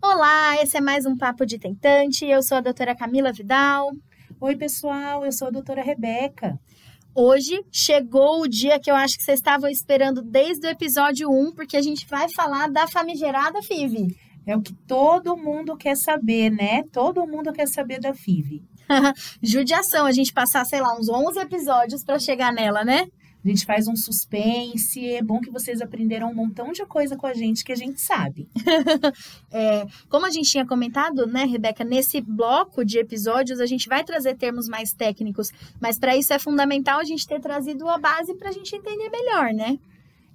Olá, esse é mais um Papo de Tentante. Eu sou a doutora Camila Vidal. Oi, pessoal, eu sou a doutora Rebeca. Hoje chegou o dia que eu acho que vocês estavam esperando desde o episódio 1, porque a gente vai falar da famigerada FIV. É o que todo mundo quer saber, né? Todo mundo quer saber da FIV. Judiação, a gente passar, sei lá, uns 11 episódios para chegar nela, né? A gente faz um suspense. É bom que vocês aprenderam um montão de coisa com a gente que a gente sabe. é, como a gente tinha comentado, né, Rebeca, nesse bloco de episódios a gente vai trazer termos mais técnicos, mas para isso é fundamental a gente ter trazido a base para a gente entender melhor, né?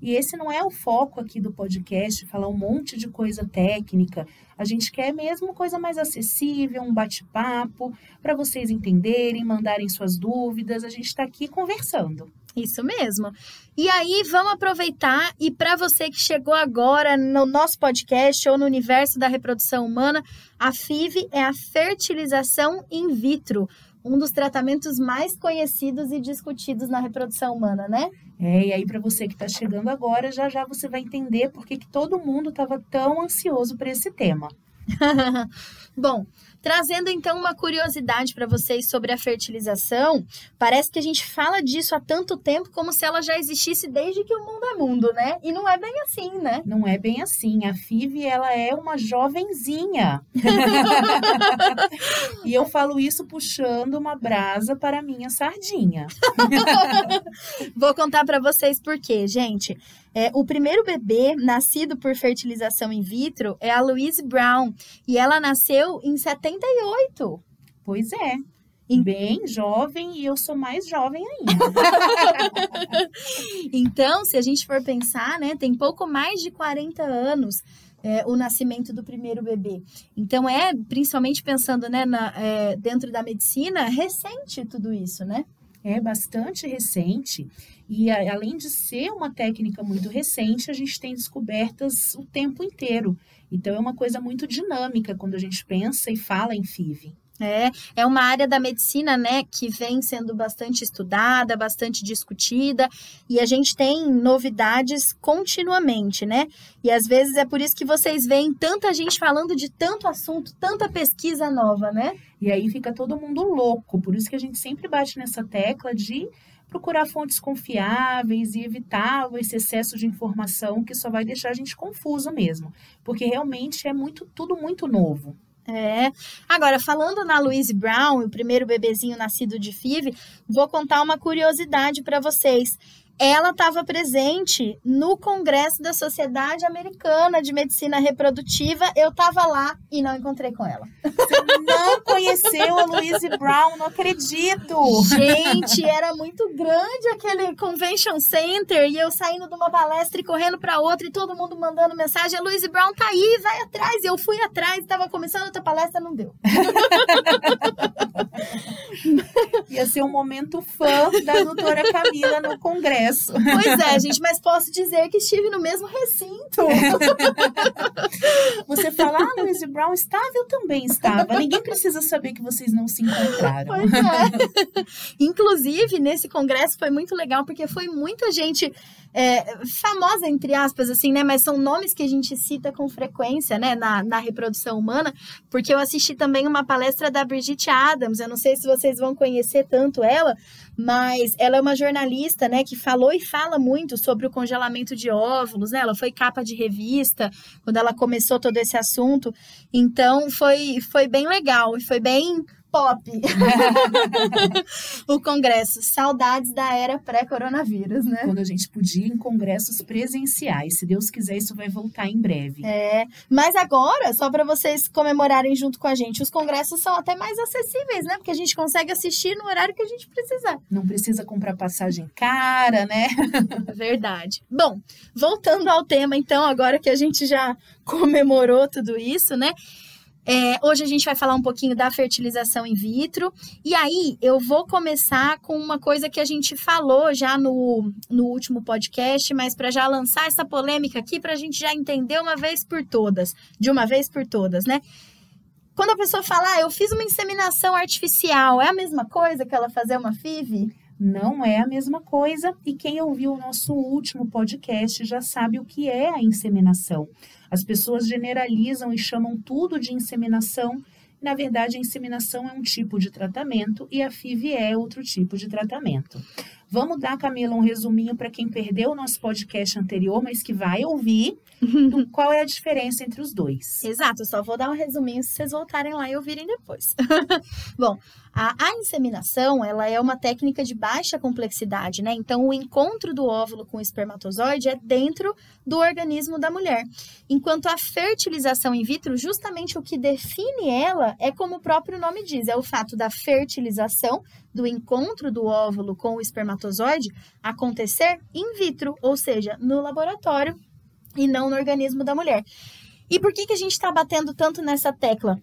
E esse não é o foco aqui do podcast, falar um monte de coisa técnica. A gente quer mesmo coisa mais acessível, um bate-papo, para vocês entenderem, mandarem suas dúvidas. A gente está aqui conversando. Isso mesmo. E aí, vamos aproveitar e para você que chegou agora no nosso podcast ou no universo da reprodução humana, a FIV é a fertilização in vitro, um dos tratamentos mais conhecidos e discutidos na reprodução humana, né? É, e aí para você que está chegando agora, já já você vai entender por que, todo mundo estava tão ansioso por esse tema. Bom, Trazendo então uma curiosidade para vocês sobre a fertilização, parece que a gente fala disso há tanto tempo como se ela já existisse desde que o mundo é mundo, né? E não é bem assim, né? Não é bem assim. A FIV, ela é uma jovenzinha. e eu falo isso puxando uma brasa para a minha sardinha. Vou contar para vocês por quê, gente. É, o primeiro bebê nascido por fertilização in vitro é a Louise Brown e ela nasceu em 78. Pois é. Bem jovem e eu sou mais jovem ainda. então, se a gente for pensar, né, tem pouco mais de 40 anos é, o nascimento do primeiro bebê. Então, é, principalmente pensando né, na, é, dentro da medicina, recente tudo isso, né? é bastante recente e além de ser uma técnica muito recente, a gente tem descobertas o tempo inteiro. Então é uma coisa muito dinâmica quando a gente pensa e fala em FIV. É, é uma área da medicina, né, que vem sendo bastante estudada, bastante discutida, e a gente tem novidades continuamente, né? E às vezes é por isso que vocês veem tanta gente falando de tanto assunto, tanta pesquisa nova, né? E aí fica todo mundo louco, por isso que a gente sempre bate nessa tecla de procurar fontes confiáveis e evitar esse excesso de informação que só vai deixar a gente confuso mesmo, porque realmente é muito tudo muito novo. É. Agora, falando na Louise Brown, o primeiro bebezinho nascido de FIV, vou contar uma curiosidade para vocês ela estava presente no Congresso da Sociedade Americana de Medicina Reprodutiva. Eu estava lá e não encontrei com ela. Você não conheceu a Louise Brown? Não acredito! Gente, era muito grande aquele convention center e eu saindo de uma palestra e correndo para outra e todo mundo mandando mensagem: a Louise Brown tá aí, vai atrás. E eu fui atrás, estava começando outra palestra, não deu. Um momento fã da doutora Camila no congresso. Pois é, gente, mas posso dizer que estive no mesmo recinto. Você fala, ah, Louise Brown estava, eu também estava. Ninguém precisa saber que vocês não se encontraram. Pois é. Inclusive, nesse congresso foi muito legal, porque foi muita gente é, famosa, entre aspas, assim, né? Mas são nomes que a gente cita com frequência, né? Na, na reprodução humana, porque eu assisti também uma palestra da Brigitte Adams. Eu não sei se vocês vão conhecer tanto ela, mas ela é uma jornalista, né? Que falou e fala muito sobre o congelamento de óvulos, né? Ela foi capa de revista quando ela começou todo esse assunto. Então, foi, foi bem legal e foi bem pop. o congresso. Saudades da era pré-coronavírus, né? Quando a gente podia ir em congressos presenciais. Se Deus quiser, isso vai voltar em breve. É. Mas agora, só para vocês comemorarem junto com a gente, os congressos são até mais acessíveis, né? Porque a gente consegue assistir no horário que a gente precisar. Não precisa comprar passagem cara, né? Verdade. Bom, voltando ao tema, então, agora que a gente já comemorou tudo isso, né? É, hoje a gente vai falar um pouquinho da fertilização in vitro. E aí eu vou começar com uma coisa que a gente falou já no, no último podcast, mas para já lançar essa polêmica aqui, para a gente já entender uma vez por todas, de uma vez por todas, né? Quando a pessoa fala, ah, eu fiz uma inseminação artificial, é a mesma coisa que ela fazer uma FIV? Não é a mesma coisa, e quem ouviu o nosso último podcast já sabe o que é a inseminação. As pessoas generalizam e chamam tudo de inseminação. Na verdade, a inseminação é um tipo de tratamento e a FIV é outro tipo de tratamento. Vamos dar, Camila, um resuminho para quem perdeu o nosso podcast anterior, mas que vai ouvir, do qual é a diferença entre os dois. Exato, só vou dar um resuminho se vocês voltarem lá e ouvirem depois. Bom, a, a, inseminação, ela é uma técnica de baixa complexidade, né? Então, o encontro do óvulo com o espermatozoide é dentro do organismo da mulher. Enquanto a fertilização in vitro, justamente o que define ela é como o próprio nome diz, é o fato da fertilização, do encontro do óvulo com o espermatozoide acontecer in vitro, ou seja, no laboratório e não no organismo da mulher. E por que, que a gente está batendo tanto nessa tecla?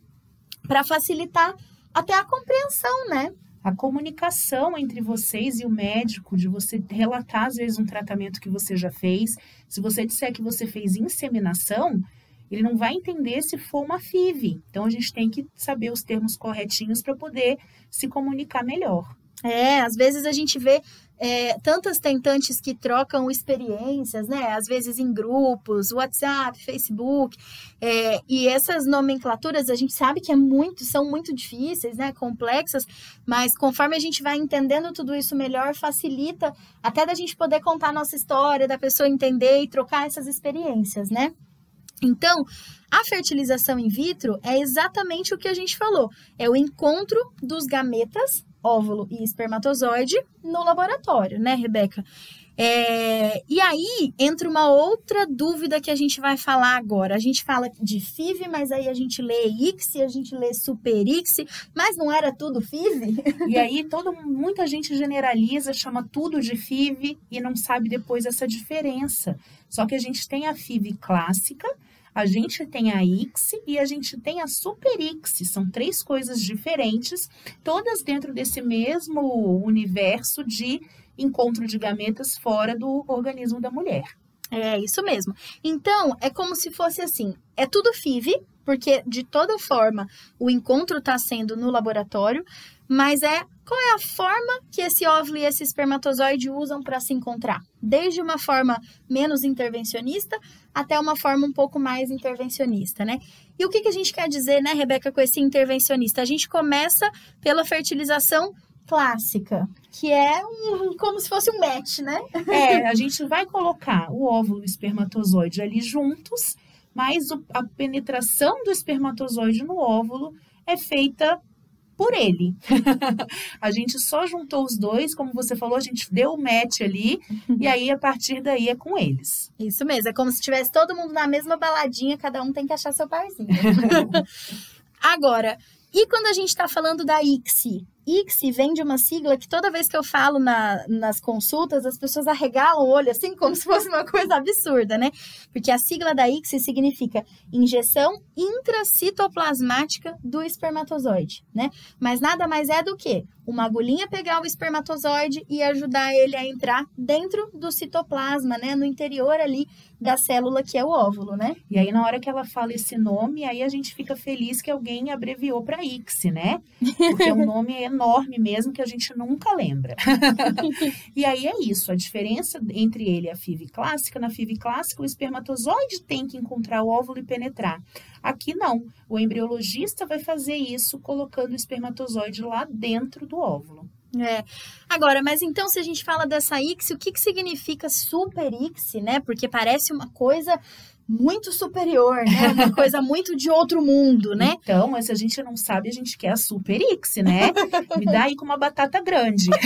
Para facilitar até a compreensão, né? A comunicação entre vocês e o médico, de você relatar, às vezes, um tratamento que você já fez. Se você disser que você fez inseminação, ele não vai entender se for uma FIV. Então, a gente tem que saber os termos corretinhos para poder se comunicar melhor. É, às vezes a gente vê é, tantas tentantes que trocam experiências, né? Às vezes em grupos, WhatsApp, Facebook, é, e essas nomenclaturas a gente sabe que é muito, são muito difíceis, né? Complexas, mas conforme a gente vai entendendo tudo isso melhor, facilita até da gente poder contar a nossa história, da pessoa entender e trocar essas experiências, né? Então, a fertilização in vitro é exatamente o que a gente falou: é o encontro dos gametas óvulo e espermatozoide no laboratório, né, Rebeca? É, e aí entra uma outra dúvida que a gente vai falar agora. A gente fala de FIV, mas aí a gente lê ICSI, a gente lê Super ICSI, mas não era tudo FIV? E aí todo, muita gente generaliza, chama tudo de FIV e não sabe depois essa diferença. Só que a gente tem a FIV clássica, a gente tem a X e a gente tem a Super X. São três coisas diferentes, todas dentro desse mesmo universo de encontro de gametas fora do organismo da mulher. É isso mesmo. Então, é como se fosse assim: é tudo FIV, porque de toda forma o encontro está sendo no laboratório, mas é qual é a forma que esse óvulo e esse espermatozoide usam para se encontrar? Desde uma forma menos intervencionista até uma forma um pouco mais intervencionista, né? E o que, que a gente quer dizer, né, Rebeca, com esse intervencionista? A gente começa pela fertilização clássica, que é um, como se fosse um match, né? É, a gente vai colocar o óvulo e o espermatozoide ali juntos, mas o, a penetração do espermatozoide no óvulo é feita por ele. a gente só juntou os dois, como você falou, a gente deu o match ali, e aí a partir daí é com eles. Isso mesmo, é como se tivesse todo mundo na mesma baladinha, cada um tem que achar seu parzinho. Agora, e quando a gente está falando da ICSI? ICSI vem de uma sigla que toda vez que eu falo na, nas consultas, as pessoas arregalam o olho, assim, como se fosse uma coisa absurda, né? Porque a sigla da ICSI significa injeção intracitoplasmática do espermatozoide, né? Mas nada mais é do que uma agulhinha pegar o espermatozoide e ajudar ele a entrar dentro do citoplasma, né? No interior ali da célula que é o óvulo, né? E aí, na hora que ela fala esse nome, aí a gente fica feliz que alguém abreviou para ICSI, né? Porque o nome é enorme mesmo que a gente nunca lembra. e aí é isso, a diferença entre ele e a FIV clássica, na FIV clássica o espermatozoide tem que encontrar o óvulo e penetrar. Aqui não, o embriologista vai fazer isso colocando o espermatozoide lá dentro do óvulo. É. Agora, mas então se a gente fala dessa ICSI, o que, que significa super ICSI, né? Porque parece uma coisa muito superior, né? Uma coisa muito de outro mundo, né? Então, mas se a gente não sabe, a gente quer a Super X, né? Me dá aí com uma batata grande.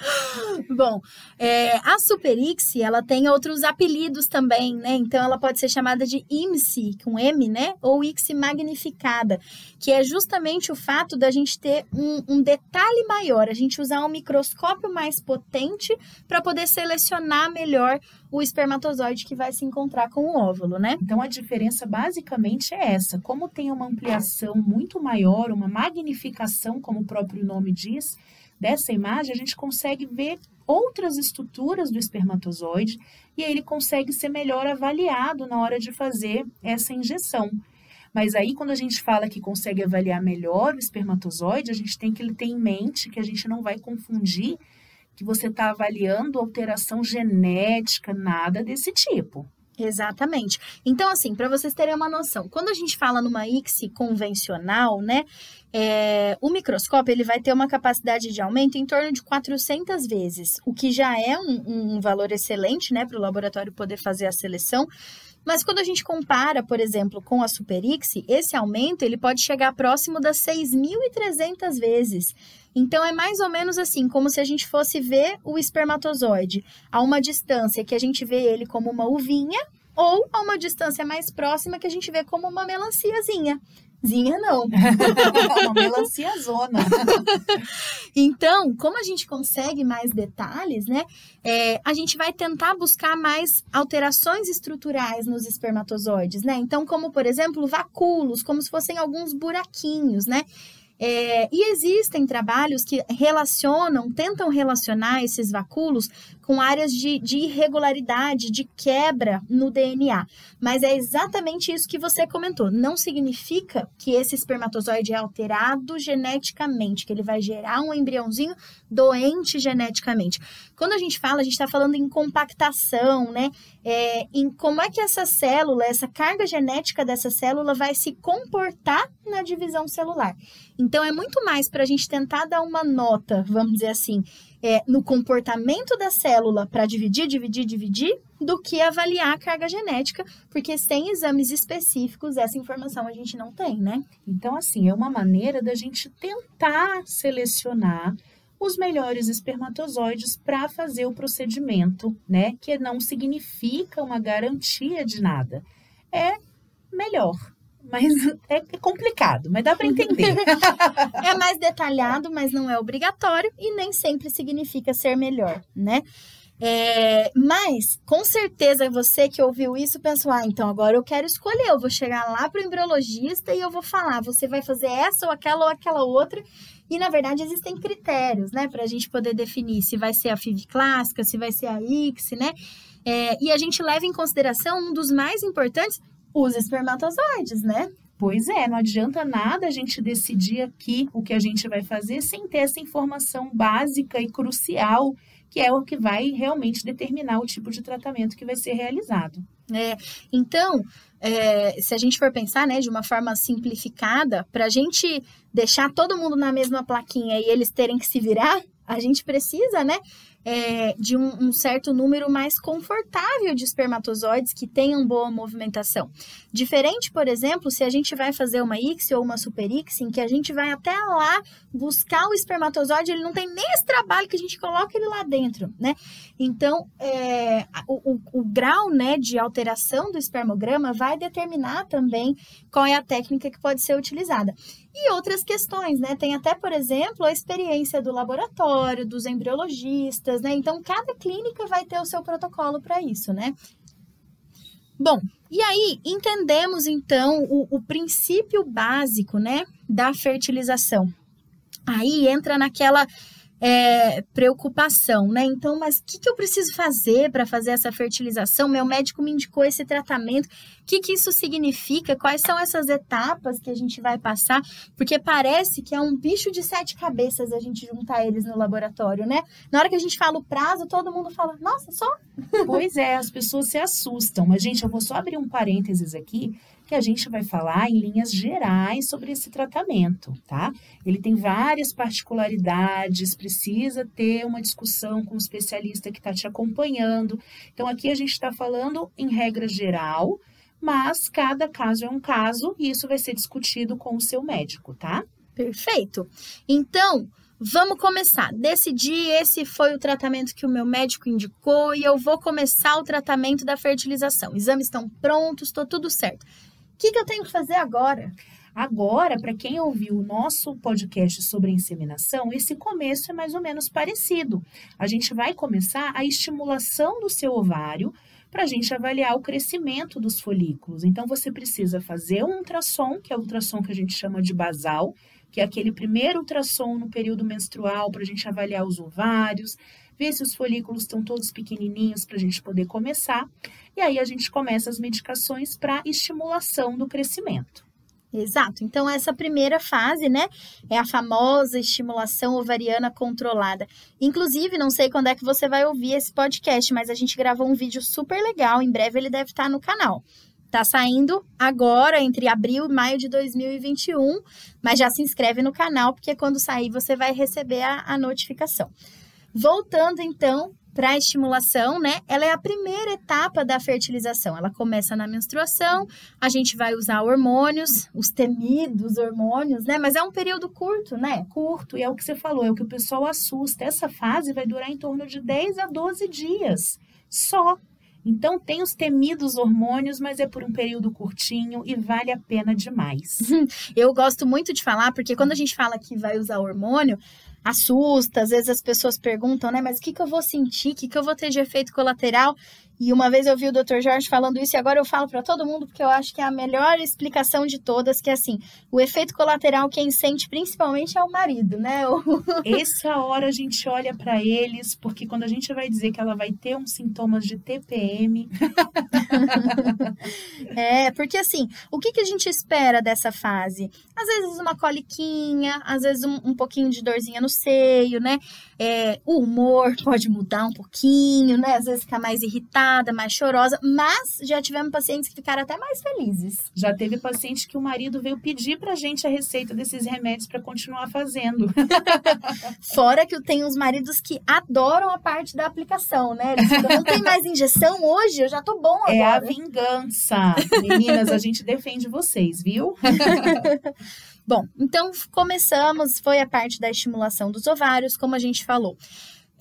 Bom, é, a Superix, ela tem outros apelidos também, né? Então, ela pode ser chamada de IMSI, com M, né? Ou ICSI magnificada, que é justamente o fato da gente ter um, um detalhe maior, a gente usar um microscópio mais potente para poder selecionar melhor o espermatozoide que vai se encontrar com o óvulo, né? Então, a diferença basicamente é essa. Como tem uma ampliação muito maior, uma magnificação, como o próprio nome diz, dessa imagem, a gente consegue ver outras estruturas do espermatozoide e ele consegue ser melhor avaliado na hora de fazer essa injeção. Mas aí, quando a gente fala que consegue avaliar melhor o espermatozoide, a gente tem que ter em mente que a gente não vai confundir que você está avaliando alteração genética, nada desse tipo. Exatamente. Então, assim, para vocês terem uma noção, quando a gente fala numa ICSI convencional, né, é, o microscópio ele vai ter uma capacidade de aumento em torno de 400 vezes, o que já é um, um valor excelente, né, para o laboratório poder fazer a seleção. Mas quando a gente compara, por exemplo, com a SuperX, esse aumento ele pode chegar próximo das 6.300 vezes. Então é mais ou menos assim, como se a gente fosse ver o espermatozoide a uma distância que a gente vê ele como uma uvinha ou a uma distância mais próxima que a gente vê como uma melanciazinha. Zinha não. uma melancia zona. então, como a gente consegue mais detalhes, né? É, a gente vai tentar buscar mais alterações estruturais nos espermatozoides, né? Então, como por exemplo, vacúolos, como se fossem alguns buraquinhos, né? É, e existem trabalhos que relacionam, tentam relacionar esses vacúolos com áreas de, de, irregularidade, de quebra no DNA. Mas é exatamente isso que você comentou. Não significa que esse espermatozoide é alterado geneticamente, que ele vai gerar um embriãozinho doente geneticamente. Quando a gente fala, a gente está falando em compactação, né? É, em como é que essa célula, essa carga genética dessa célula vai se comportar na divisão celular. Então, é muito mais para a gente tentar dar uma nota, vamos dizer assim, é, no comportamento da célula para dividir, dividir, dividir, do que avaliar a carga genética, porque sem exames específicos, essa informação a gente não tem, né? Então, assim, é uma maneira da gente tentar selecionar os melhores espermatozoides para fazer o procedimento, né? Que não significa uma garantia de nada. É melhor, mas é complicado, mas dá para entender. é mais detalhado, mas não é obrigatório e nem sempre significa ser melhor, né? É, mas, com certeza, você que ouviu isso pensou: ah, então agora eu quero escolher. Eu vou chegar lá para o embriologista e eu vou falar: você vai fazer essa ou aquela ou aquela outra. E, na verdade, existem critérios, né, para a gente poder definir se vai ser a FIV clássica, se vai ser a IX, né? É, e a gente leva em consideração um dos mais importantes, os espermatozoides, né? Pois é, não adianta nada a gente decidir aqui o que a gente vai fazer sem ter essa informação básica e crucial, que é o que vai realmente determinar o tipo de tratamento que vai ser realizado. É, então, é, se a gente for pensar né, de uma forma simplificada, para a gente deixar todo mundo na mesma plaquinha e eles terem que se virar, a gente precisa, né, é, de um, um, certo número mais confortável de espermatozoides que tenham boa movimentação. Diferente, por exemplo, se a gente vai fazer uma ICSI ou uma super ICSI, em que a gente vai até lá buscar o espermatozoide, ele não tem nem esse trabalho que a gente coloca ele lá dentro, né? Então, é, o, o, o grau né, de alteração do espermograma vai determinar também qual é a técnica que pode ser utilizada e outras questões, né? Tem até, por exemplo, a experiência do laboratório, dos embriologistas, né? Então, cada clínica vai ter o seu protocolo para isso, né? Bom, e aí entendemos então o, o princípio básico, né, da fertilização. Aí entra naquela é, preocupação, né? Então, mas o que, que eu preciso fazer para fazer essa fertilização? Meu médico me indicou esse tratamento. O que, que isso significa? Quais são essas etapas que a gente vai passar? Porque parece que é um bicho de sete cabeças a gente juntar eles no laboratório, né? Na hora que a gente fala o prazo, todo mundo fala, nossa, só? Pois é, as pessoas se assustam. Mas, gente, eu vou só abrir um parênteses aqui que a gente vai falar em linhas gerais sobre esse tratamento, tá? Ele tem várias particularidades, precisa ter uma discussão com o especialista que está te acompanhando. Então, aqui a gente está falando em regra geral, mas cada caso é um caso e isso vai ser discutido com o seu médico, tá? Perfeito. Então, Vamos começar. Decidi, esse foi o tratamento que o meu médico indicou e eu vou começar o tratamento da fertilização. Exames estão prontos, estou tudo certo. Que, que eu tenho que fazer agora? Agora, para quem ouviu o nosso podcast sobre inseminação, esse começo é mais ou menos parecido. A gente vai começar a estimulação do seu ovário para a gente avaliar o crescimento dos folículos. Então, você precisa fazer um ultrassom, que é o ultrassom que a gente chama de basal, que é aquele primeiro ultrassom no período menstrual para a gente avaliar os ovários, ver se os folículos estão todos pequenininhos para a gente poder começar. E aí a gente começa as medicações para estimulação do crescimento. Exato. Então, essa primeira fase, né, é a famosa estimulação ovariana controlada. Inclusive, não sei quando é que você vai ouvir esse podcast, mas a gente gravou um vídeo super legal. Em breve ele deve estar no canal. Tá saindo agora, entre abril e maio de 2021, mas já se inscreve no canal, porque quando sair você vai receber a, a notificação. Voltando então para a estimulação, né? Ela é a primeira etapa da fertilização. Ela começa na menstruação, a gente vai usar hormônios, os temidos hormônios, né? Mas é um período curto, né? Curto, e é o que você falou, é o que o pessoal assusta. Essa fase vai durar em torno de 10 a 12 dias só. Então, tem os temidos hormônios, mas é por um período curtinho e vale a pena demais. Eu gosto muito de falar, porque quando a gente fala que vai usar hormônio, assusta, às vezes as pessoas perguntam, né, mas o que, que eu vou sentir, o que, que eu vou ter de efeito colateral? E uma vez eu vi o Dr. Jorge falando isso e agora eu falo para todo mundo porque eu acho que é a melhor explicação de todas, que é assim, o efeito colateral quem sente principalmente é o marido, né? Essa hora a gente olha para eles, porque quando a gente vai dizer que ela vai ter uns sintomas de TPM. é, porque assim, o que, que a gente espera dessa fase? Às vezes uma coliquinha, às vezes um, um pouquinho de dorzinha no seio, né? É, o humor pode mudar um pouquinho, né? Às vezes ficar mais irritado mais chorosa, mas já tivemos pacientes que ficaram até mais felizes. Já teve paciente que o marido veio pedir pra gente a receita desses remédios para continuar fazendo. Fora que tem uns maridos que adoram a parte da aplicação, né? Eles ficam, não tem mais injeção hoje, eu já tô bom agora. É a vingança. Meninas, a gente defende vocês, viu? Bom, então começamos, foi a parte da estimulação dos ovários, como a gente falou.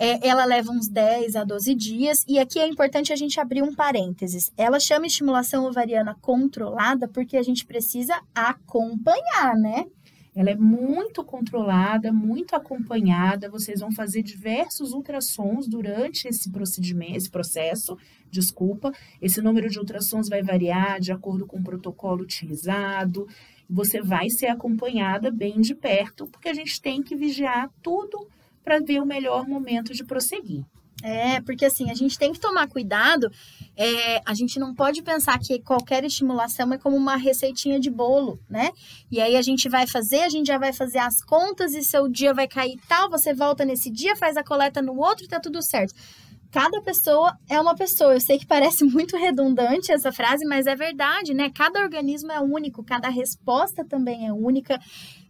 É, ela leva uns 10 a 12 dias, e aqui é importante a gente abrir um parênteses. Ela chama estimulação ovariana controlada porque a gente precisa acompanhar, né? Ela é muito controlada, muito acompanhada. Vocês vão fazer diversos ultrassons durante esse procedimento, esse processo. Desculpa, esse número de ultrassons vai variar de acordo com o protocolo utilizado. Você vai ser acompanhada bem de perto, porque a gente tem que vigiar tudo para ver o melhor momento de prosseguir. É, porque assim, a gente tem que tomar cuidado. É, a gente não pode pensar que qualquer estimulação é como uma receitinha de bolo, né? E aí a gente vai fazer, a gente já vai fazer as contas e seu dia vai cair tal, você volta nesse dia, faz a coleta no outro e tá tudo certo. Cada pessoa é uma pessoa. Eu sei que parece muito redundante essa frase, mas é verdade, né? Cada organismo é único, cada resposta também é única.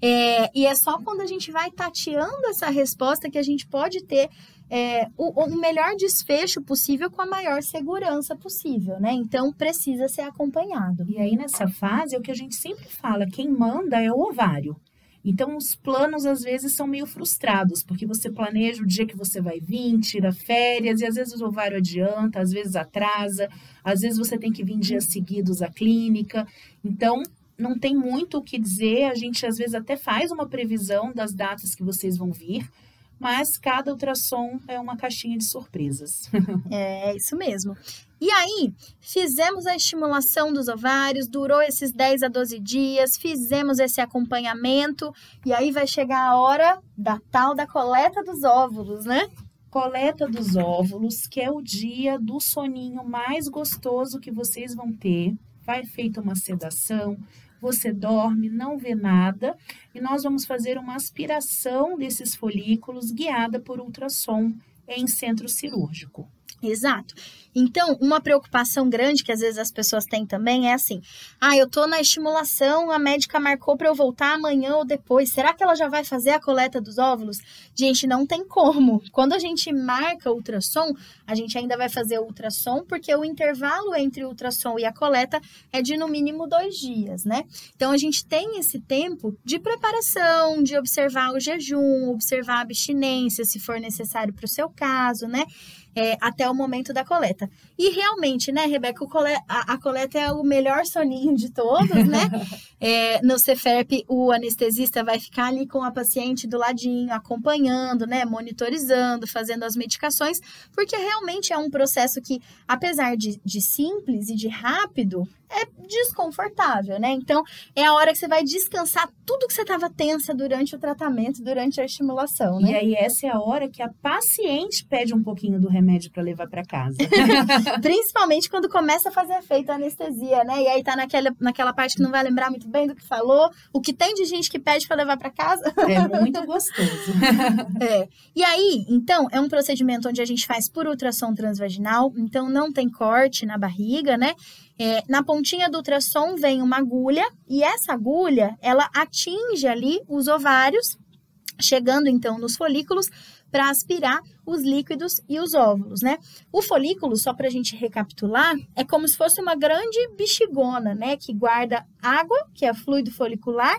É, e é só quando a gente vai tateando essa resposta que a gente pode ter é, o, o, melhor desfecho possível com a maior segurança possível, né? Então precisa ser acompanhado. E aí nessa fase é o que a gente sempre fala: quem manda é o ovário. Então, os planos às vezes são meio frustrados, porque você planeja o dia que você vai vir, tira férias, e às vezes o ovário adianta, às vezes atrasa, às vezes você tem que vir dias seguidos à clínica. Então, não tem muito o que dizer, a gente às vezes até faz uma previsão das datas que vocês vão vir, mas cada ultrassom é uma caixinha de surpresas. é, isso mesmo. E aí, fizemos a estimulação dos ovários, durou esses 10 a 12 dias, fizemos esse acompanhamento, e aí vai chegar a hora da tal da coleta dos óvulos, né? Coleta dos óvulos, que é o dia do soninho mais gostoso que vocês vão ter. Vai feita uma sedação, você dorme, não vê nada, e nós vamos fazer uma aspiração desses folículos guiada por ultrassom em centro cirúrgico. Exato. Então, uma preocupação grande que às vezes as pessoas têm também é assim: ah, eu tô na estimulação, a médica marcou para eu voltar amanhã ou depois. Será que ela já vai fazer a coleta dos óvulos? Gente, não tem como. Quando a gente marca ultrassom, a gente ainda vai fazer ultrassom, porque o intervalo entre o ultrassom e a coleta é de no mínimo dois dias, né? Então, a gente tem esse tempo de preparação, de observar o jejum, observar a abstinência, se for necessário para o seu caso, né? É, até o momento da coleta. E realmente, né, Rebeca, cole a, a, coleta é o melhor soninho de todos, né? é, no CEFERP, o anestesista vai ficar ali com a paciente do ladinho, acompanhando, né, monitorizando, fazendo as medicações, porque realmente é um processo que, apesar de, de simples e de rápido, é desconfortável, né? Então, é a hora que você vai descansar tudo que você estava tensa durante o tratamento, durante a estimulação, né? E aí, essa é a hora que a paciente pede um pouquinho do remédio para levar para casa. Principalmente quando começa a fazer efeito a anestesia, né? E aí tá naquela, naquela parte que não vai lembrar muito bem do que falou, o que tem de gente que pede para levar para casa. É muito gostoso. é. E aí, então, é um procedimento onde a gente faz por ultrassom transvaginal, então não tem corte na barriga, né? É, na pontinha do ultrassom vem uma agulha e essa agulha ela atinge ali os ovários, chegando então nos folículos para aspirar os líquidos e os óvulos, né? O folículo, só para a gente recapitular, é como se fosse uma grande bexigona, né? Que guarda água, que é fluido folicular,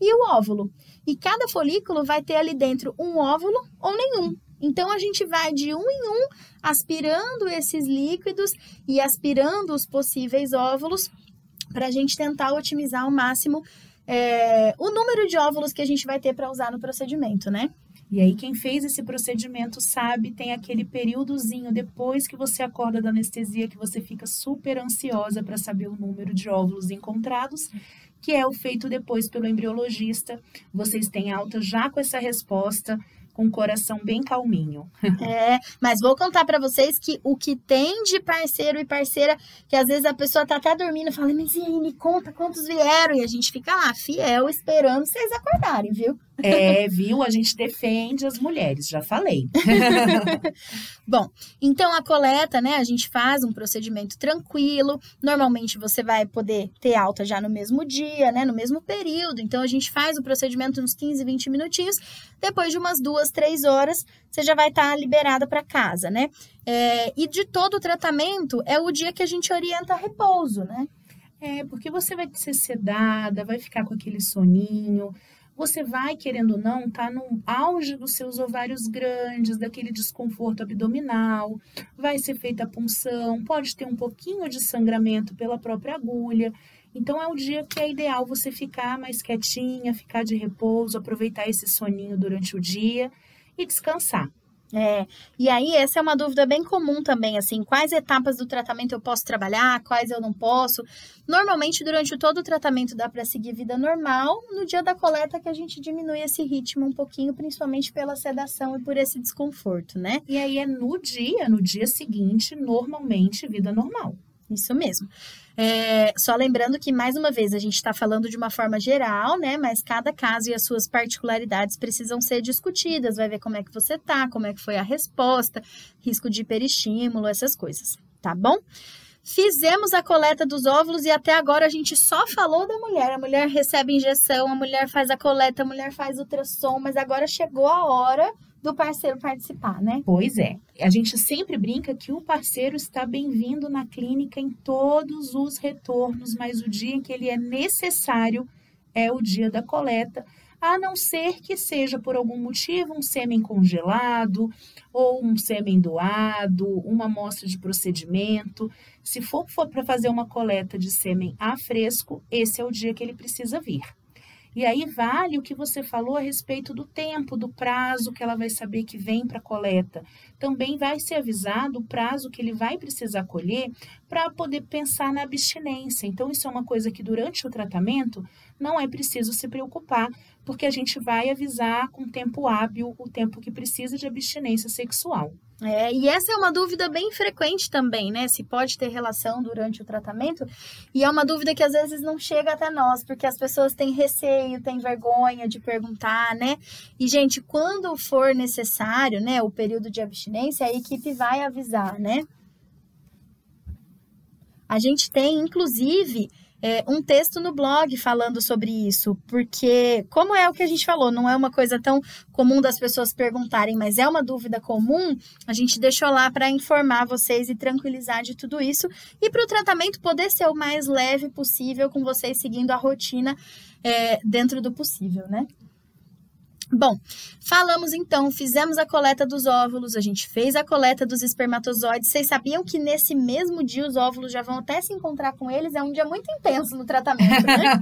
e o óvulo. E cada folículo vai ter ali dentro um óvulo ou nenhum. Então a gente vai de um em um aspirando esses líquidos e aspirando os possíveis óvulos para a gente tentar otimizar ao máximo é, o número de óvulos que a gente vai ter para usar no procedimento, né? E aí, quem fez esse procedimento sabe, tem aquele períodozinho depois que você acorda da anestesia, que você fica super ansiosa para saber o número de óvulos encontrados, que é o feito depois pelo embriologista. Vocês têm alta já com essa resposta com o coração bem calminho. É, mas vou contar para vocês que o que tem de parceiro e parceira, que às vezes a pessoa tá até dormindo fala, mas e aí, me conta quantos vieram? E a gente fica lá, fiel, esperando vocês acordarem, viu? É, viu? A gente defende as mulheres, já falei. Bom, então a coleta, né? A gente faz um procedimento tranquilo. Normalmente você vai poder ter alta já no mesmo dia, né? No mesmo período. Então a gente faz o procedimento uns 15, 20 minutinhos. Depois de umas duas, três horas, você já vai estar tá liberada para casa, né? É, e de todo o tratamento é o dia que a gente orienta a repouso, né? É, porque você vai ser sedada, vai ficar com aquele soninho você vai, querendo ou não, estar tá no auge dos seus ovários grandes, daquele desconforto abdominal, vai ser feita a punção, pode ter um pouquinho de sangramento pela própria agulha. Então é o dia que é ideal você ficar mais quietinha, ficar de repouso, aproveitar esse soninho durante o dia e descansar. É, e aí essa é uma dúvida bem comum também, assim, quais etapas do tratamento eu posso trabalhar, quais eu não posso. Normalmente, durante todo o tratamento dá para seguir vida normal, no dia da coleta que a gente diminui esse ritmo um pouquinho, principalmente pela sedação e por esse desconforto, né? E aí é no dia, no dia seguinte, normalmente vida normal. Isso mesmo. É, só lembrando que, mais uma vez, a gente está falando de uma forma geral, né? Mas cada caso e as suas particularidades precisam ser discutidas. Vai ver como é que você tá, como é que foi a resposta, risco de hiperestímulo, essas coisas, tá bom? Fizemos a coleta dos óvulos e até agora a gente só falou da mulher. A mulher recebe injeção, a mulher faz a coleta, a mulher faz ultrassom, mas agora chegou a hora do parceiro participar, né? Pois é. A gente sempre brinca que o parceiro está bem-vindo na clínica em todos os retornos, mas o dia em que ele é necessário é o dia da coleta, a não ser que seja por algum motivo um sêmen congelado ou um sêmen doado, uma amostra de procedimento. Se for, for para fazer uma coleta de sêmen a fresco, esse é o dia que ele precisa vir. E aí vale o que você falou a respeito do tempo, do prazo que ela vai saber que vem para coleta. Também vai ser avisado o prazo que ele vai precisar colher para poder pensar na abstinência. Então, isso é uma coisa que durante o tratamento não é preciso se preocupar, porque a gente vai avisar com tempo hábil o tempo que precisa de abstinência sexual. É, e essa é uma dúvida bem frequente também, né? Se pode ter relação durante o tratamento. E é uma dúvida que às vezes não chega até nós, porque as pessoas têm receio, têm vergonha de perguntar, né? E, gente, quando for necessário, né, o período de abstinência, a equipe vai avisar, né? A gente tem, inclusive, é, um texto no blog falando sobre isso, porque, como é o que a gente falou, não é uma coisa tão comum das pessoas perguntarem, mas é uma dúvida comum, a gente deixou lá para informar vocês e tranquilizar de tudo isso e para o tratamento poder ser o mais leve possível, com vocês seguindo a rotina é, dentro do possível, né? Bom, falamos então, fizemos a coleta dos óvulos, a gente fez a coleta dos espermatozoides. Vocês sabiam que nesse mesmo dia os óvulos já vão até se encontrar com eles? É um dia muito intenso no tratamento, né?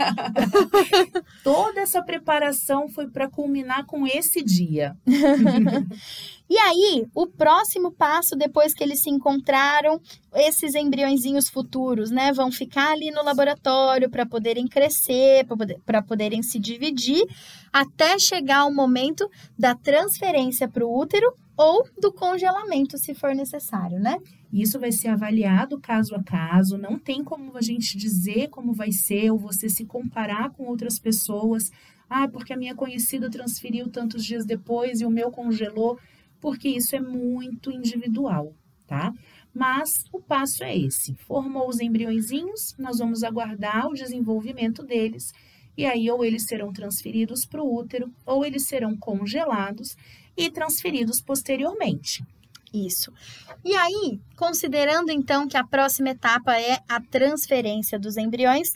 Toda essa preparação foi para culminar com esse dia. E aí, o próximo passo, depois que eles se encontraram, esses embriõezinhos futuros, né, vão ficar ali no laboratório para poderem crescer, para poder, poderem se dividir, até chegar o momento da transferência para o útero ou do congelamento, se for necessário, né? Isso vai ser avaliado caso a caso, não tem como a gente dizer como vai ser ou você se comparar com outras pessoas. Ah, porque a minha conhecida transferiu tantos dias depois e o meu congelou porque isso é muito individual, tá? Mas o passo é esse: formou os embriõezinhos, nós vamos aguardar o desenvolvimento deles, e aí ou eles serão transferidos para o útero, ou eles serão congelados e transferidos posteriormente. Isso. E aí, considerando então que a próxima etapa é a transferência dos embriões,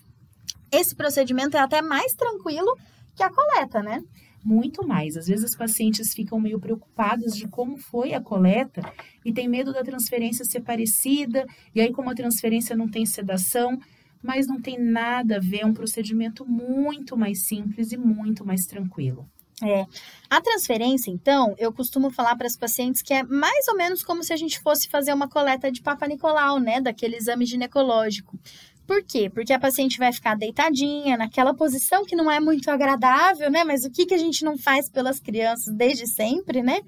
esse procedimento é até mais tranquilo que a coleta, né? Muito mais. Às vezes as pacientes ficam meio preocupadas de como foi a coleta e tem medo da transferência ser parecida, e aí como a transferência não tem sedação, mas não tem nada a ver, é um procedimento muito mais simples e muito mais tranquilo. É. A transferência, então, eu costumo falar para as pacientes que é mais ou menos como se a gente fosse fazer uma coleta de Papa Nicolau, né? Daquele exame ginecológico. Por quê? Porque a paciente vai ficar deitadinha, naquela posição que não é muito agradável, né? Mas o que, que a gente não faz pelas crianças desde sempre, né?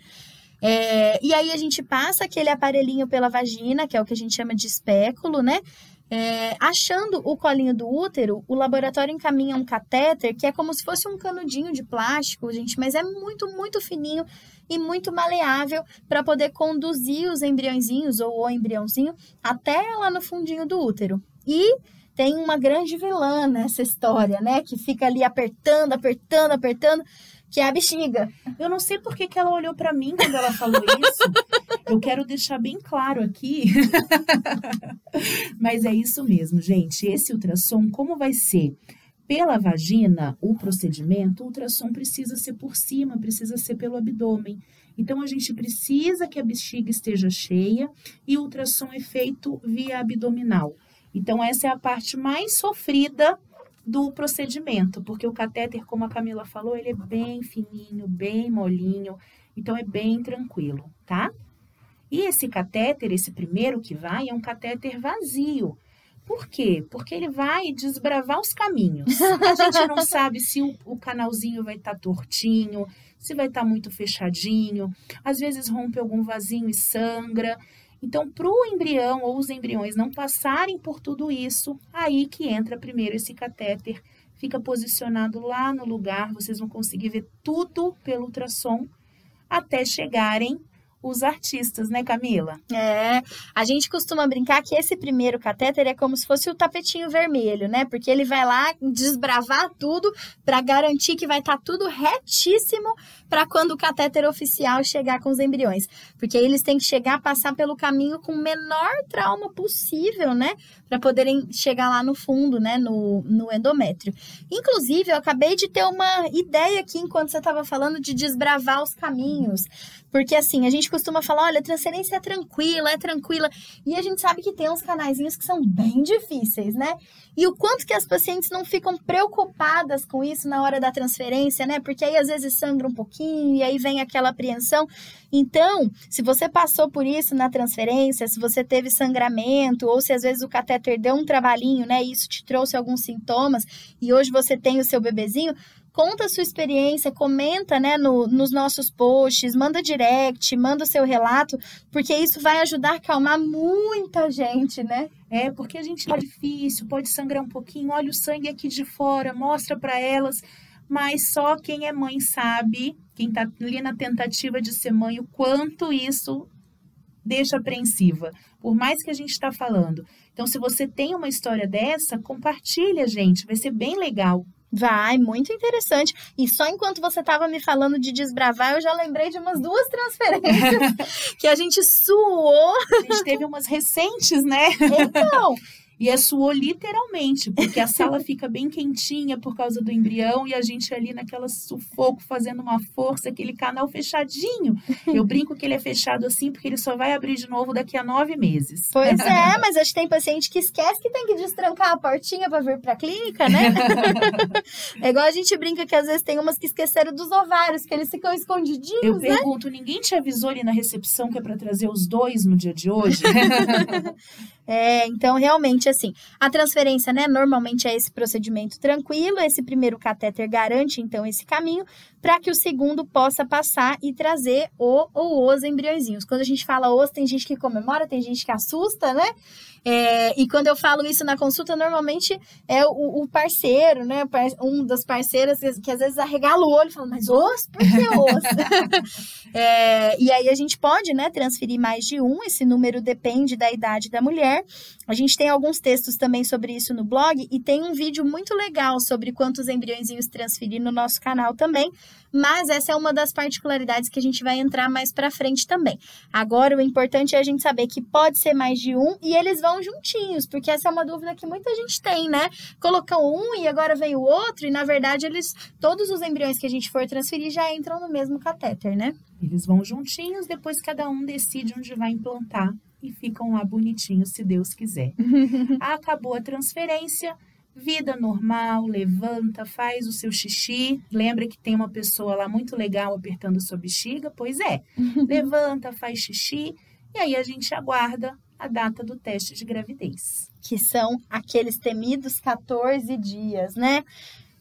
É, e aí a gente passa aquele aparelhinho pela vagina, que é o que a gente chama de espéculo, né? É, achando o colinho do útero, o laboratório encaminha um catéter que é como se fosse um canudinho de plástico, gente, mas é muito, muito fininho e muito maleável para poder conduzir os embriõezinhos ou o embriãozinho até lá no fundinho do útero. E tem uma grande vilã nessa história, né? Que fica ali apertando, apertando, apertando, que é a bexiga. Eu não sei por que, que ela olhou para mim quando ela falou isso. Eu quero deixar bem claro aqui. Mas é isso mesmo, gente. Esse ultrassom, como vai ser? Pela vagina, o procedimento, o ultrassom precisa ser por cima, precisa ser pelo abdômen. Então, a gente precisa que a bexiga esteja cheia e o ultrassom é feito via abdominal. Então, essa é a parte mais sofrida do procedimento, porque o catéter, como a Camila falou, ele é bem fininho, bem molinho, então é bem tranquilo, tá? E esse catéter, esse primeiro que vai, é um catéter vazio. Por quê? Porque ele vai desbravar os caminhos. A gente não sabe se o, o canalzinho vai estar tá tortinho, se vai estar tá muito fechadinho, às vezes rompe algum vasinho e sangra. Então, para o embrião ou os embriões não passarem por tudo isso, aí que entra primeiro esse catéter, fica posicionado lá no lugar, vocês vão conseguir ver tudo pelo ultrassom até chegarem os artistas, né, Camila? É, a gente costuma brincar que esse primeiro catéter é como se fosse o tapetinho vermelho, né? Porque ele vai lá desbravar tudo para garantir que vai estar tá tudo retíssimo para quando o catéter oficial chegar com os embriões. Porque eles têm que chegar, passar pelo caminho com o menor trauma possível, né? Para poderem chegar lá no fundo, né? No, no endométrio. Inclusive, eu acabei de ter uma ideia aqui enquanto você estava falando de desbravar os caminhos. Porque assim, a gente costuma falar, olha, transferência é tranquila, é tranquila. E a gente sabe que tem uns canaizinhos que são bem difíceis, né? E o quanto que as pacientes não ficam preocupadas com isso na hora da transferência, né? Porque aí às vezes sangra um pouquinho e aí vem aquela apreensão. Então, se você passou por isso na transferência, se você teve sangramento ou se às vezes o catéter deu um trabalhinho, né? E isso te trouxe alguns sintomas e hoje você tem o seu bebezinho, conta a sua experiência, comenta né, no, nos nossos posts, manda direct, manda o seu relato, porque isso vai ajudar a acalmar muita gente, né? É, porque a gente é difícil, pode sangrar um pouquinho, olha o sangue aqui de fora, mostra para elas, mas só quem é mãe sabe, quem está ali na tentativa de ser mãe, o quanto isso deixa apreensiva, por mais que a gente está falando. Então, se você tem uma história dessa, compartilha, gente, vai ser bem legal. Vai, muito interessante. E só enquanto você estava me falando de desbravar, eu já lembrei de umas duas transferências que a gente suou. A gente teve umas recentes, né? Então, E é suou literalmente, porque a sala fica bem quentinha por causa do embrião e a gente ali naquela sufoco fazendo uma força, aquele canal fechadinho. Eu brinco que ele é fechado assim porque ele só vai abrir de novo daqui a nove meses. Pois é, mas acho que tem paciente que esquece que tem que destrancar a portinha para vir para a clínica, né? é igual a gente brinca que às vezes tem umas que esqueceram dos ovários, que eles ficam escondidinhos, Eu né? pergunto, ninguém te avisou ali na recepção que é para trazer os dois no dia de hoje? É, então realmente assim, a transferência, né, normalmente é esse procedimento tranquilo, esse primeiro catéter garante então esse caminho para que o segundo possa passar e trazer o ou os embriõezinhos. Quando a gente fala os, tem gente que comemora, tem gente que assusta, né? É, e quando eu falo isso na consulta, normalmente é o, o parceiro, né? Um das parceiras que, que às vezes arregala o olho e fala, mas os? Por que os? É, e aí a gente pode, né, transferir mais de um, esse número depende da idade da mulher. A gente tem alguns textos também sobre isso no blog e tem um vídeo muito legal sobre quantos embriõezinhos transferir no nosso canal também. Mas essa é uma das particularidades que a gente vai entrar mais pra frente também. Agora, o importante é a gente saber que pode ser mais de um e eles vão juntinhos, porque essa é uma dúvida que muita gente tem, né? Colocam um e agora vem o outro, e na verdade, eles todos os embriões que a gente for transferir já entram no mesmo catéter, né? Eles vão juntinhos, depois cada um decide onde vai implantar e ficam lá bonitinhos, se Deus quiser. Acabou a transferência, vida normal, levanta, faz o seu xixi. Lembra que tem uma pessoa lá muito legal apertando sua bexiga? Pois é, levanta, faz xixi e aí a gente aguarda a data do teste de gravidez. Que são aqueles temidos 14 dias, né?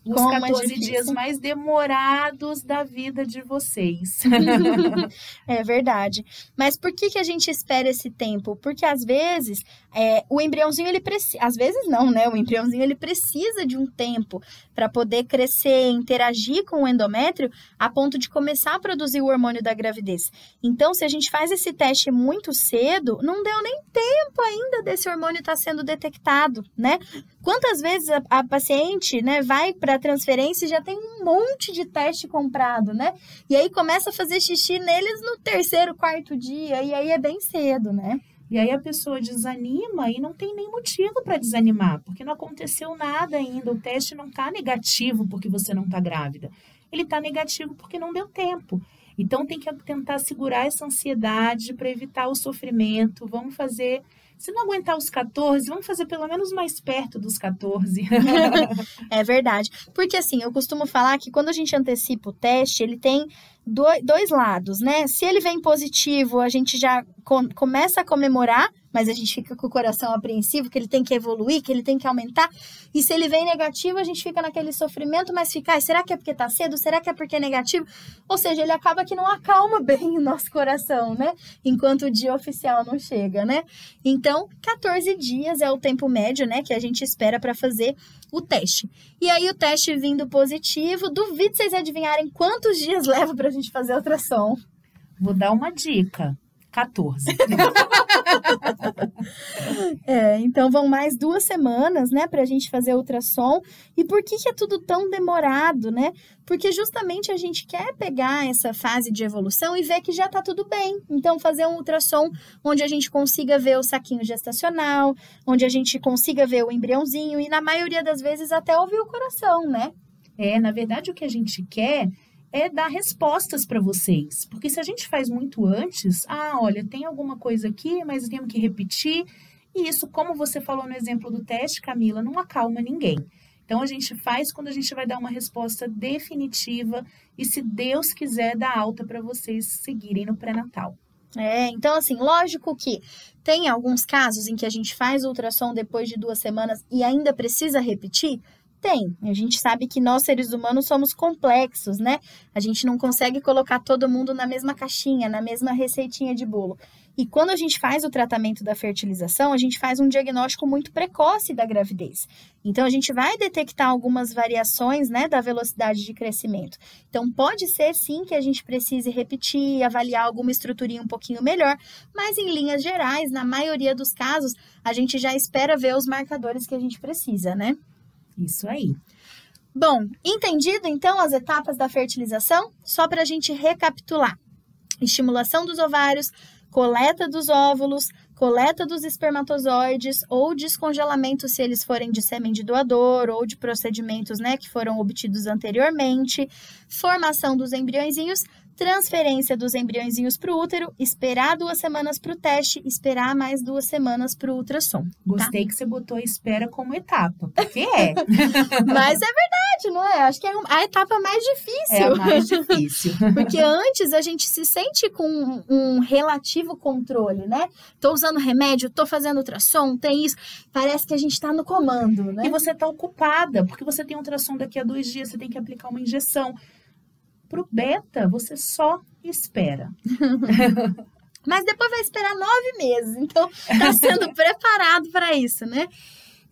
Os Como é 14 difícil. dias mais demorados da vida de vocês. É verdade. Mas por que, que a gente espera esse tempo? Porque às vezes é, o embriãozinho ele precisa, às vezes não, né? O embriãozinho ele precisa de um tempo para poder crescer, interagir com o endométrio, a ponto de começar a produzir o hormônio da gravidez. Então, se a gente faz esse teste muito cedo, não deu nem tempo ainda desse hormônio estar sendo detectado, né? Quantas vezes a, a paciente, né, vai para transferência e já tem um monte de teste comprado, né? E aí começa a fazer xixi neles no terceiro, quarto dia, e aí é bem cedo, né? E aí a pessoa desanima e não tem nem motivo para desanimar, porque não aconteceu nada ainda. O teste não está negativo porque você não está grávida. Ele está negativo porque não deu tempo. Então tem que tentar segurar essa ansiedade para evitar o sofrimento. Vamos fazer, se não aguentar os 14, vamos fazer pelo menos mais perto dos 14. É verdade. Porque assim, eu costumo falar que quando a gente antecipa o teste, ele tem do- dois lados, né? Se ele vem positivo, a gente já com- começa a comemorar, mas a gente fica com o coração apreensivo, que ele tem que evoluir, que ele tem que aumentar. E se ele vem negativo, a gente fica naquele sofrimento, mas fica, "Ai, será que é porque tá cedo? Será que é porque é negativo? Ou seja, ele acaba que não acalma bem o nosso coração, né? Enquanto o dia oficial não chega, né? Então, 14 dias é o tempo médio, né, que a gente espera para fazer o teste. E aí, o teste vindo positivo, duvido vocês adivinharem quantos dias leva pra gente fazer a ultrassom. Vou dar uma dica. 14. É, então vão mais duas semanas, né, pra gente fazer a ultrassom. E por que, que é tudo tão demorado, né? Porque justamente a gente quer pegar essa fase de evolução e ver que já tá tudo bem. Então, fazer um ultrassom onde a gente consiga ver o saquinho gestacional, onde a gente consiga ver o embriãozinho e, na maioria das vezes, até ouvir o coração, né? É, na verdade, o que a gente quer é dar respostas para vocês. Porque se a gente faz muito antes, ah, olha, tem alguma coisa aqui, mas temos que repetir. E isso, como você falou no exemplo do teste, Camila, não acalma ninguém. Então, a gente faz quando a gente vai dar uma resposta definitiva e, se Deus quiser, dar alta para vocês seguirem no pré-natal. É, então assim, lógico que tem alguns casos em que a gente faz ultrassom depois de duas semanas e ainda precisa repetir. Tem. A gente sabe que nós, seres humanos, somos complexos, né? A gente não consegue colocar todo mundo na mesma caixinha, na mesma receitinha de bolo. E quando a gente faz o tratamento da fertilização, a gente faz um diagnóstico muito precoce da gravidez. Então, a gente vai detectar algumas variações né, da velocidade de crescimento. Então, pode ser sim que a gente precise repetir, avaliar alguma estruturinha um pouquinho melhor, mas em linhas gerais, na maioria dos casos, a gente já espera ver os marcadores que a gente precisa, né? Isso aí. Bom, entendido então as etapas da fertilização? Só para a gente recapitular: estimulação dos ovários, coleta dos óvulos, coleta dos espermatozoides ou descongelamento se eles forem de sêmen de doador ou de procedimentos né, que foram obtidos anteriormente, formação dos embriõezinhos, transferência dos embriõezinhos para o útero, esperar duas semanas para o teste, esperar mais duas semanas para o ultrassom. Tá? Gostei que você botou a espera como etapa, porque é. Mas é verdade, não é? Acho que é a etapa mais difícil. É a mais difícil. porque antes a gente se sente com um relativo controle, né? Tô usando remédio, tô fazendo ultrassom, tem isso. Parece que a gente está no comando, né? E você está ocupada, porque você tem ultrassom daqui a dois dias, você tem que aplicar uma injeção. Para o beta, você só espera. Mas depois vai esperar nove meses, então está sendo preparado para isso, né?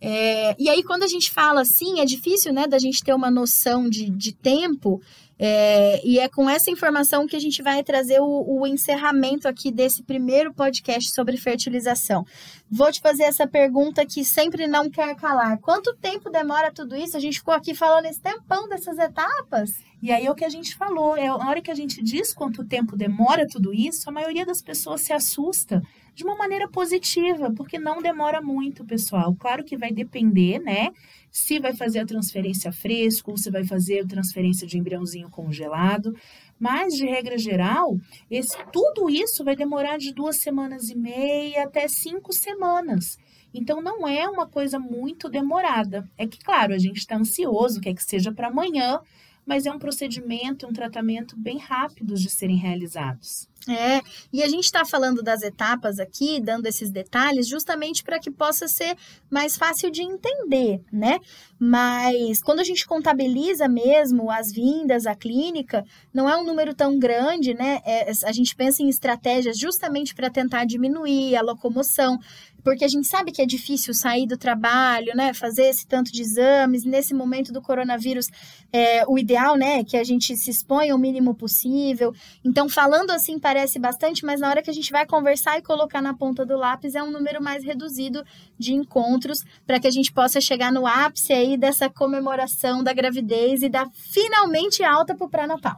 É, e aí, quando a gente fala assim, é difícil, né, da gente ter uma noção de, de tempo, é, e é com essa informação que a gente vai trazer o, o, encerramento aqui desse primeiro podcast sobre fertilização. Vou te fazer essa pergunta que sempre não quer calar. Quanto tempo demora tudo isso? A gente ficou aqui falando esse tempão dessas etapas. E aí é o que a gente falou, é a hora que a gente diz quanto tempo demora tudo isso, a maioria das pessoas se assusta de uma maneira positiva, porque não demora muito, pessoal. Claro que vai depender, né? Se vai fazer a transferência fresco, ou se vai fazer a transferência de embriãozinho congelado. Mas, de regra geral, esse, tudo isso vai demorar de duas semanas e meia até cinco semanas. Então, não é uma coisa muito demorada. É que, claro, a gente está ansioso, quer que seja para amanhã, mas é um procedimento, um tratamento bem rápidos de serem realizados. É, e a gente está falando das etapas aqui, dando esses detalhes, justamente para que possa ser mais fácil de entender, né? Mas quando a gente contabiliza mesmo as vindas à clínica, não é um número tão grande, né? É, a gente pensa em estratégias justamente para tentar diminuir a locomoção porque a gente sabe que é difícil sair do trabalho, né, fazer esse tanto de exames. Nesse momento do coronavírus, é, o ideal, né, é que a gente se exponha o mínimo possível. Então, falando assim parece bastante, mas na hora que a gente vai conversar e colocar na ponta do lápis, é um número mais reduzido de encontros para que a gente possa chegar no ápice aí dessa comemoração da gravidez e da finalmente alta para o pré-natal.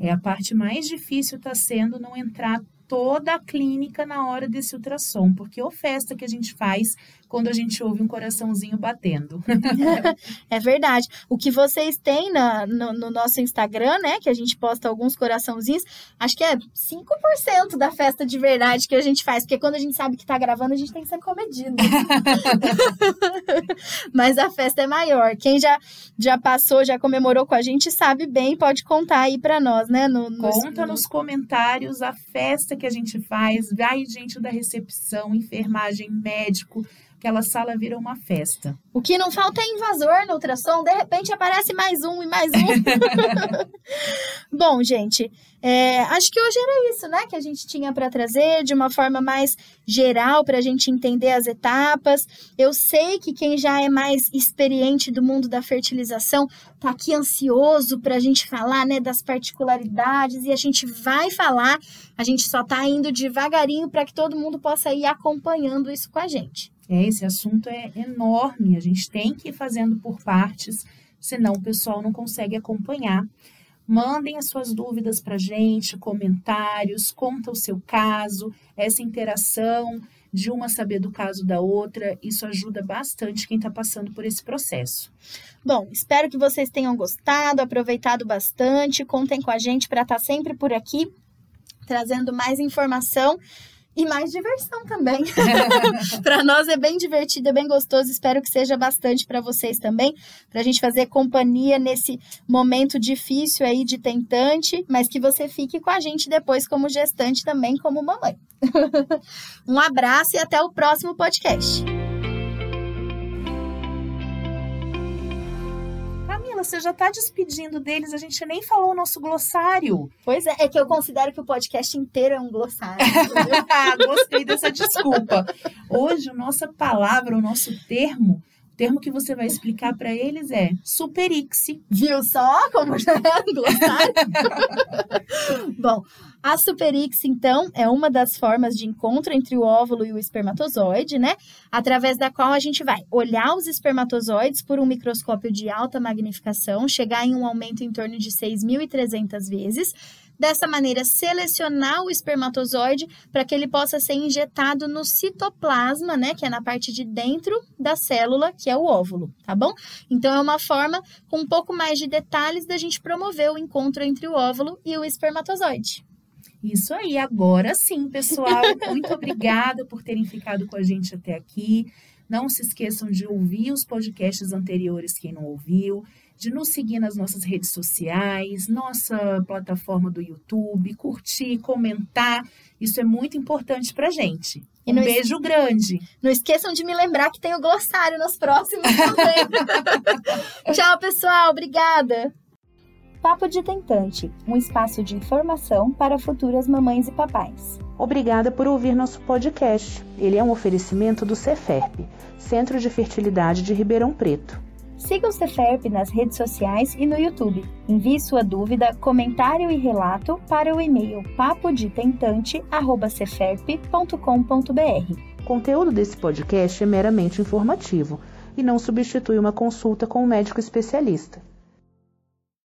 É a parte mais difícil está sendo não entrar toda a clínica na hora desse ultrassom, porque o festa que a gente faz quando a gente ouve um coraçãozinho batendo. é verdade. O que vocês têm na, no, no, nosso Instagram, né, que a gente posta alguns coraçãozinhos, acho que é 5% da festa de verdade que a gente faz, porque quando a gente sabe que tá gravando, a gente tem que ser comedido. Mas a festa é maior. Quem já, já passou, já comemorou com a gente, sabe bem, pode contar aí para nós, né? No, no, Conta nos comentários a festa que a gente faz, vai gente da recepção, enfermagem, médico, aquela sala vira uma festa. O que não falta é invasor no ultrassom, de repente aparece mais um e mais um. Bom, gente, é, acho que hoje era isso, né, que a gente tinha para trazer de uma forma mais geral para a gente entender as etapas. Eu sei que quem já é mais experiente do mundo da fertilização tá aqui ansioso para a gente falar, né, das particularidades e a gente vai falar. A gente só tá indo devagarinho para que todo mundo possa ir acompanhando isso com a gente. É, esse assunto é enorme, a gente tem que ir fazendo por partes, senão o pessoal não consegue acompanhar. Mandem as suas dúvidas para a gente, comentários, conta o seu caso, essa interação de uma saber do caso da outra, isso ajuda bastante quem está passando por esse processo. Bom, espero que vocês tenham gostado, aproveitado bastante. Contem com a gente para estar tá sempre por aqui, trazendo mais informação e mais diversão também. para nós é bem divertido, é bem gostoso. Espero que seja bastante para vocês também, para a gente fazer companhia nesse momento difícil aí de tentante, mas que você fique com a gente depois como gestante também, como mamãe. um abraço e até o próximo podcast. Você já está despedindo deles, a gente nem falou o nosso glossário. Pois é, é que eu considero que o podcast inteiro é um glossário. Gostei dessa desculpa. Hoje, a nossa palavra, o nosso termo, termo que você vai explicar para eles é superix. Viu só como já é? Bom, a superix, então, é uma das formas de encontro entre o óvulo e o espermatozoide, né? Através da qual a gente vai olhar os espermatozoides por um microscópio de alta magnificação, chegar em um aumento em torno de 6.300 vezes. Dessa maneira, selecionar o espermatozoide para que ele possa ser injetado no citoplasma, né? Que é na parte de dentro da célula, que é o óvulo, tá bom? Então, é uma forma com um pouco mais de detalhes da gente promover o encontro entre o óvulo e o espermatozoide. Isso aí, agora sim, pessoal. Muito obrigada por terem ficado com a gente até aqui. Não se esqueçam de ouvir os podcasts anteriores, quem não ouviu, de nos seguir nas nossas redes sociais, nossa plataforma do YouTube, curtir, comentar. Isso é muito importante pra gente. Um beijo es... grande. Não esqueçam de me lembrar que tem o glossário nos próximos também. Tchau, pessoal. Obrigada. Papo de Tentante, um espaço de informação para futuras mamães e papais. Obrigada por ouvir nosso podcast. Ele é um oferecimento do Ceferp, Centro de Fertilidade de Ribeirão Preto. Siga o Ceferp nas redes sociais e no YouTube. Envie sua dúvida, comentário e relato para o e-mail papodetentante@ceferp.com.br. O conteúdo desse podcast é meramente informativo e não substitui uma consulta com um médico especialista.